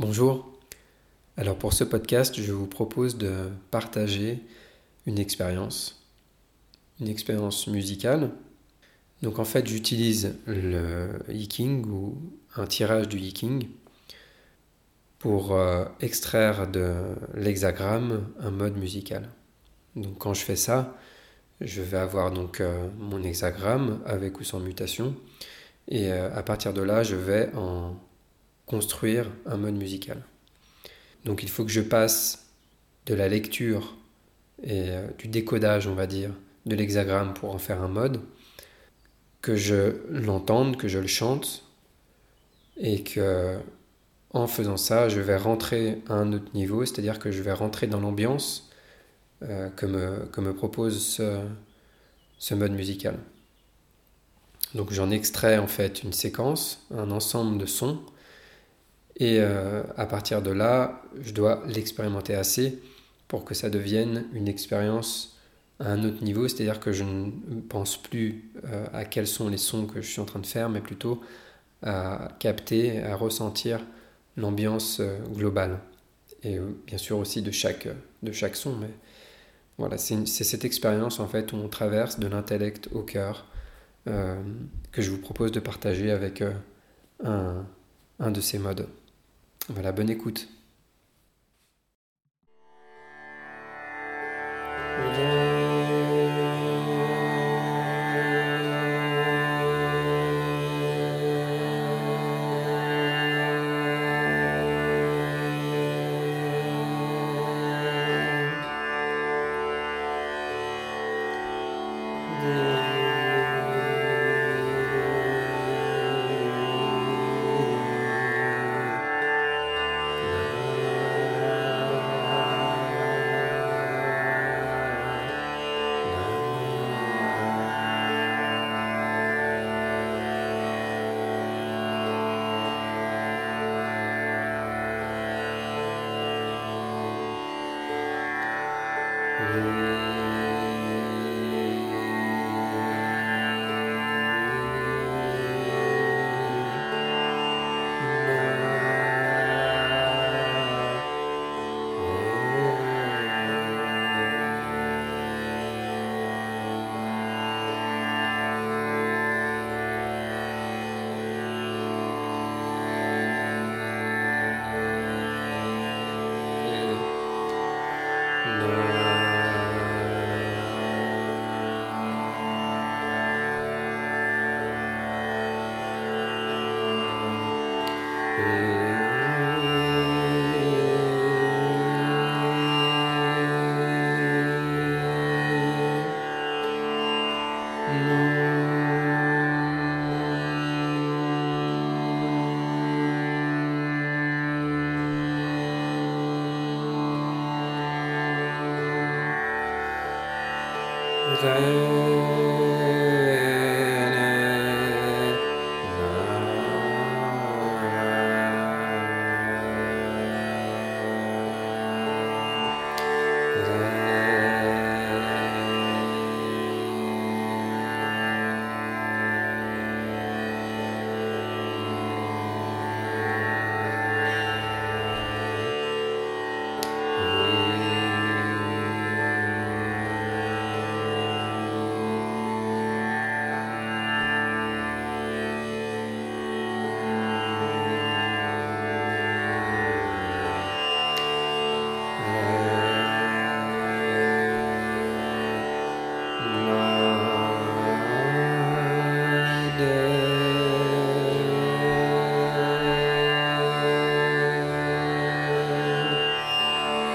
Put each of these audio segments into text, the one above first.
Bonjour. Alors pour ce podcast, je vous propose de partager une expérience, une expérience musicale. Donc en fait, j'utilise le hiking ou un tirage du hiking pour euh, extraire de l'hexagramme un mode musical. Donc quand je fais ça, je vais avoir donc euh, mon hexagramme avec ou sans mutation et euh, à partir de là, je vais en construire un mode musical. Donc il faut que je passe de la lecture et euh, du décodage, on va dire, de l'hexagramme pour en faire un mode, que je l'entende, que je le chante, et que en faisant ça, je vais rentrer à un autre niveau, c'est-à-dire que je vais rentrer dans l'ambiance euh, que, me, propose ce, ce mode musical. Donc j'en extrais en fait une séquence, un ensemble de sons, et euh, à partir de là, je dois l'expérimenter assez pour que ça devienne une expérience à un autre niveau, c'est-à-dire que je ne pense plus euh, à quels sont les sons que je suis en train de faire, mais plutôt à capter, à ressentir l'ambiance euh, globale. Et bien sûr aussi de chaque, de chaque son, mais voilà, c'est cette expérience en fait où on traverse de l'intellect au cœur que je vous propose de partager avec un, un de ces modes. Voilà, bonne écoute. Música Amen.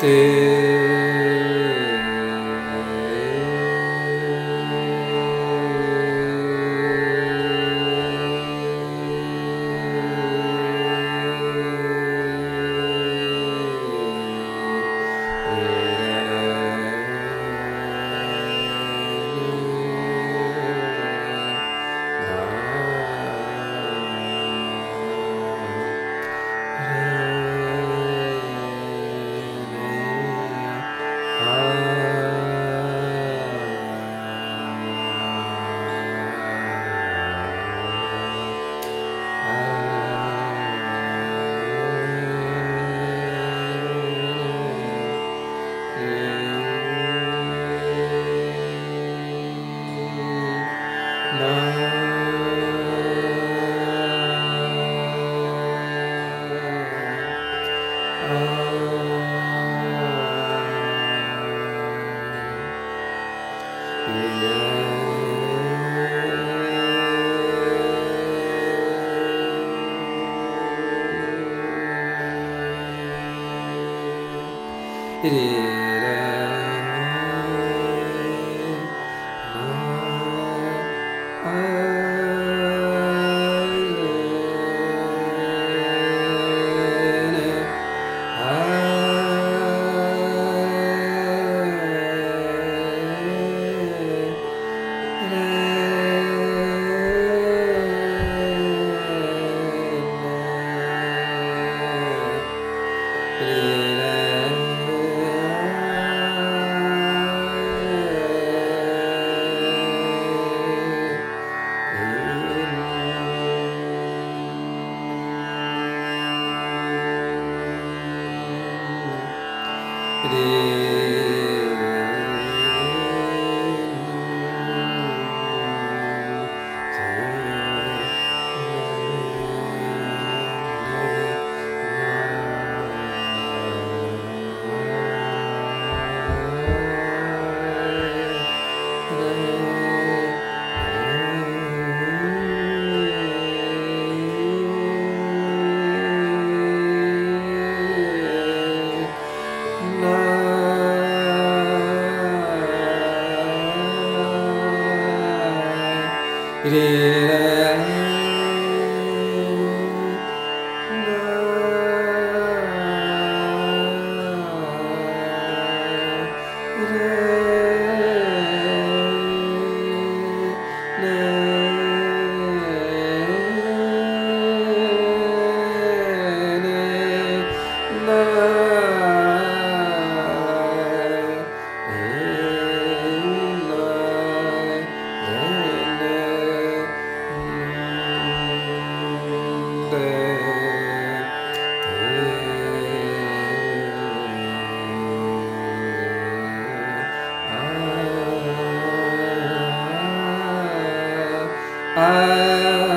て。对对对 Yeah. I